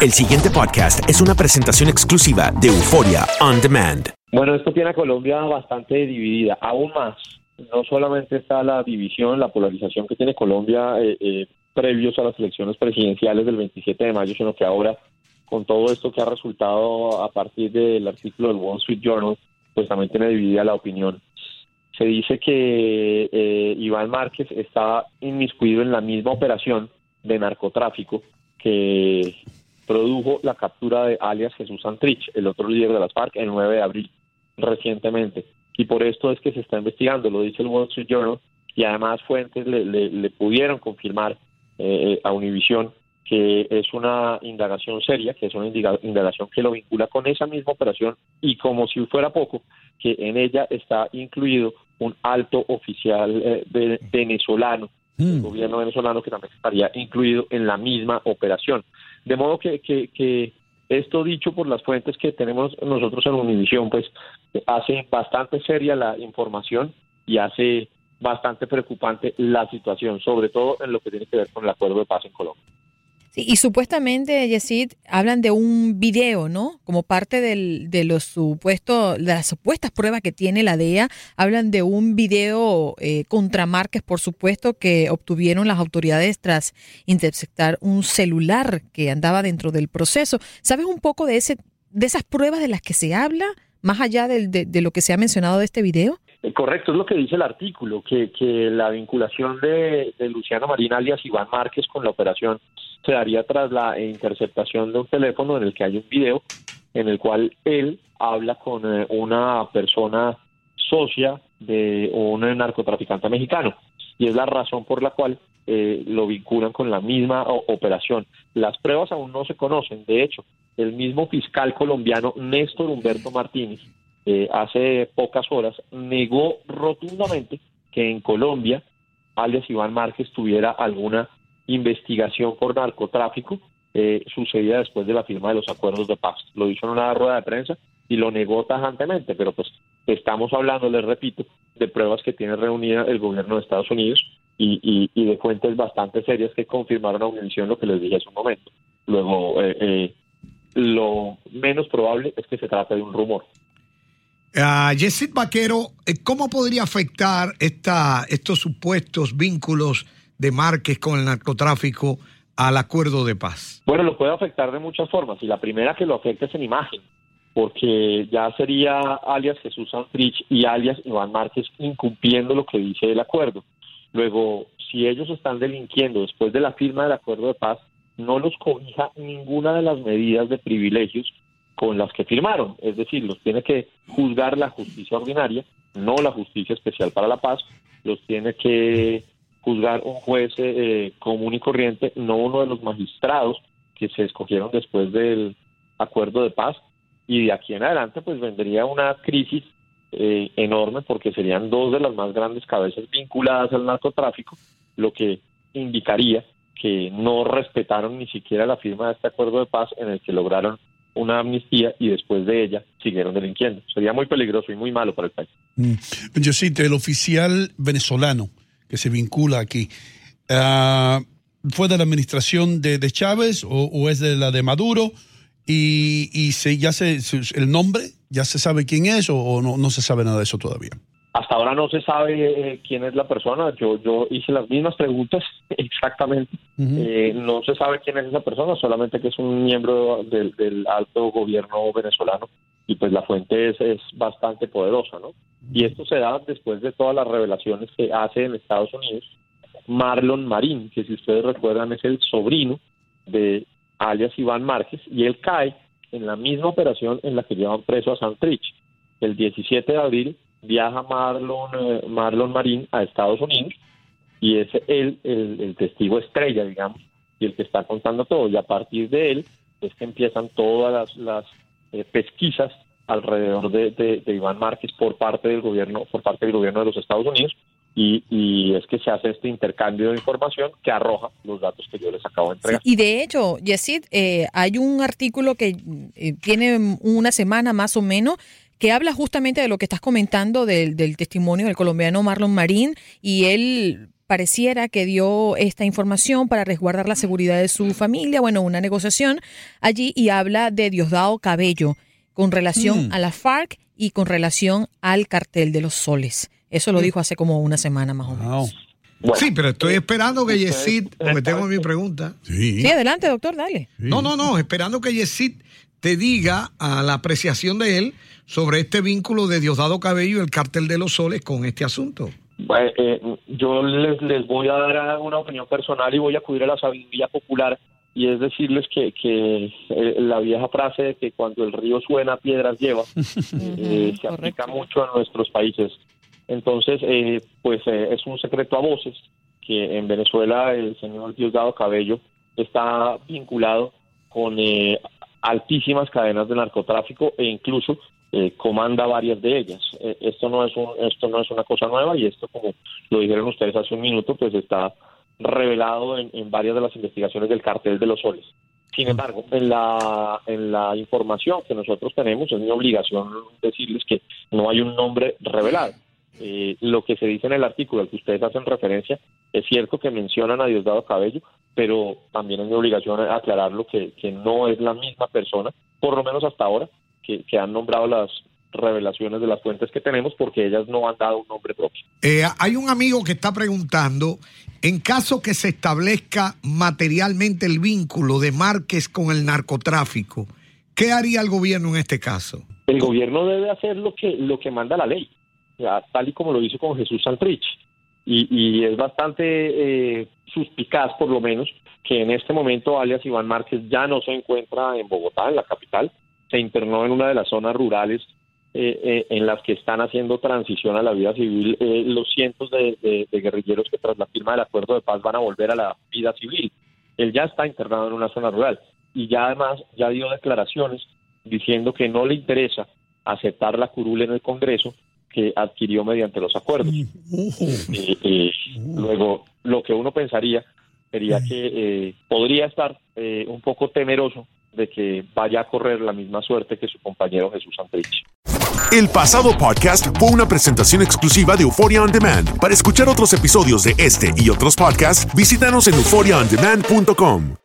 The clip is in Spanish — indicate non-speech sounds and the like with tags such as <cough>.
El siguiente podcast es una presentación exclusiva de Euforia On Demand. Bueno, esto tiene a Colombia bastante dividida, aún más. No solamente está la división, la polarización que tiene Colombia eh, eh, previos a las elecciones presidenciales del 27 de mayo, sino que ahora, con todo esto que ha resultado a partir del artículo del Wall Street Journal, pues también tiene dividida la opinión. Se dice que eh, Iván Márquez está inmiscuido en la misma operación de narcotráfico que produjo la captura de alias Jesús Santrich, el otro líder de las FARC, el 9 de abril recientemente. Y por esto es que se está investigando, lo dice el Wall Street Journal, y además fuentes le, pudieron confirmar eh, a Univision que es una indagación seria, que es una indagación que lo vincula con esa misma operación y como si fuera poco, que en ella está incluido un alto oficial eh, venezolano el mm. gobierno venezolano que también estaría incluido en la misma operación. De modo que, que, esto dicho por las fuentes que tenemos nosotros en Univisión, pues hace bastante seria la información y hace bastante preocupante la situación, sobre todo en lo que tiene que ver con el acuerdo de paz en Colombia y supuestamente, Yesid, hablan de un video, ¿no? Como parte de los supuestos, las supuestas pruebas que tiene la DEA, hablan de un video eh, contra Márquez, por supuesto, que obtuvieron las autoridades tras interceptar un celular que andaba dentro del proceso. ¿Sabes un poco de, ese, de esas pruebas de las que se habla, más allá de, de lo que se ha mencionado de este video? Eh, correcto, es lo que dice el artículo, que, que la vinculación de, Luciano Marín alias Iván Márquez con la operación se daría tras la interceptación de un teléfono en el que hay un video en el cual él habla con eh, una persona socia de un narcotraficante mexicano y es la razón por la cual eh, lo vinculan con la misma operación. Las pruebas aún no se conocen, de hecho, el mismo fiscal colombiano Néstor Humberto Martínez eh, hace pocas horas negó rotundamente que en Colombia alias Iván Márquez tuviera alguna investigación por narcotráfico eh, sucedida después de la firma de los acuerdos de paz. Lo hizo en una rueda de prensa y lo negó tajantemente, pero pues estamos hablando, les repito, de pruebas que tiene reunida el gobierno de Estados Unidos y, y, de fuentes bastante serias que confirmaron a Univision lo que les dije hace un momento. Luego, eh, eh, lo menos probable es que se trate de un rumor. Uh, Yesid Vaquero, eh, ¿cómo podría afectar esta, estos supuestos vínculos de Márquez con el narcotráfico al acuerdo de paz? Bueno, lo puede afectar de muchas formas y la primera que lo afecta es en imagen, porque ya sería alias Jesús Santrich y alias Iván Márquez incumpliendo lo que dice el acuerdo. Luego, si ellos están delinquiendo después de la firma del acuerdo de paz, no los cobija ninguna de las medidas de privilegios con las que firmaron, es decir, los tiene que juzgar la justicia ordinaria, no la justicia especial para la paz, los tiene que juzgar un juez eh, común y corriente, no uno de los magistrados que se escogieron después del acuerdo de paz, y de aquí en adelante pues vendría una crisis eh, enorme porque serían dos de las más grandes cabezas vinculadas al narcotráfico, lo que indicaría que no respetaron ni siquiera la firma de este acuerdo de paz en el que lograron una amnistía y después de ella siguieron delinquiendo. Sería muy peligroso y muy malo para el país. Mm. Yo sí, el oficial venezolano que se vincula aquí, uh, ¿fue de la administración de, Chávez o, es de la de Maduro? Y, y se, ya se, el nombre, ¿ya se sabe quién es o, no, no se sabe nada de eso todavía? Hasta ahora no se sabe eh, quién es la persona. Yo, yo hice las mismas preguntas <laughs> exactamente. Eh, no se sabe quién es esa persona, solamente que es un miembro del, alto gobierno venezolano y pues la fuente es, es, bastante poderosa, ¿no? Y esto se da después de todas las revelaciones que hace en Estados Unidos Marlon Marín, que si ustedes recuerdan es el sobrino de alias Iván Márquez, y él cae en la misma operación en la que llevan preso a Santrich. El 17 de abril viaja Marlon, eh, Marlon Marín a Estados Unidos y es él el, testigo estrella, digamos, y el que está contando todo. Y a partir de él es que empiezan todas las, eh, pesquisas alrededor de, Iván Márquez por parte del gobierno, por parte del gobierno de los Estados Unidos. Y, es que se hace este intercambio de información que arroja los datos que yo les acabo de entregar. y de hecho, Yesid, eh, hay un artículo que tiene una semana más o menos que habla justamente de lo que estás comentando del, testimonio del colombiano Marlon Marín y él pareciera que dio esta información para resguardar la seguridad de su familia. Bueno, una negociación allí y habla de Diosdado Cabello con relación Mm. a la FARC y con relación al cartel de los soles. Eso lo dijo hace como una semana más o menos. Wow. Bueno, Sí, pero estoy esperando que Yesid, porque tengo mi pregunta. Sí. Sí, adelante, doctor, dale. No, no, no, esperando que Yesid te diga a la apreciación de él sobre este vínculo de Diosdado Cabello y el cartel de los soles con este asunto. Bueno, eh, yo les, les voy a dar una opinión personal y voy a acudir a la sabiduría popular y es decirles que, que eh, la vieja frase de que cuando el río suena piedras lleva <laughs> eh, se aplica mucho en nuestros países. Entonces, eh, pues eh, es un secreto a voces que en Venezuela el señor Diosdado Cabello está vinculado con eh, altísimas cadenas de narcotráfico e incluso eh, comanda varias de ellas. Eh, esto no es un, esto no es una cosa nueva y esto, como lo dijeron ustedes hace un minuto, pues está revelado en, en varias de las investigaciones del cartel de los soles. Sin embargo, en la, en la información que nosotros tenemos, es mi obligación decirles que no hay un nombre revelado. Eh, lo que se dice en el artículo al que ustedes hacen referencia, es cierto que mencionan a Diosdado Cabello, pero también es mi obligación aclararlo que, que no es la misma persona, por lo menos hasta ahora, que, que han nombrado las revelaciones de las fuentes que tenemos, porque ellas no han dado un nombre propio. Eh, hay un amigo que está preguntando, en caso que se establezca materialmente el vínculo de Márquez con el narcotráfico, ¿qué haría el gobierno en este caso? El gobierno debe hacer lo que, lo que manda la ley, tal y como lo hizo con Jesús Santrich. Y, y es bastante eh, suspicaz, por lo menos, que en este momento alias Iván Márquez ya no se encuentra en Bogotá, en la capital, se internó en una de las zonas rurales eh, eh, en las que están haciendo transición a la vida civil eh, los cientos de, de- de guerrilleros que tras la firma del acuerdo de paz van a volver a la vida civil. Él ya está internado en una zona rural y ya además ya dio declaraciones diciendo que no le interesa aceptar la curul en el Congreso que adquirió mediante los acuerdos. Eh, eh, luego, lo que uno pensaría sería que eh, podría estar eh, un poco temeroso de que vaya a correr la misma suerte que su compañero Jesús Santrich. El pasado podcast fue una presentación exclusiva de Euphoria On Demand. Para escuchar otros episodios de este y otros podcasts, visítanos en euphoriaondemand.com.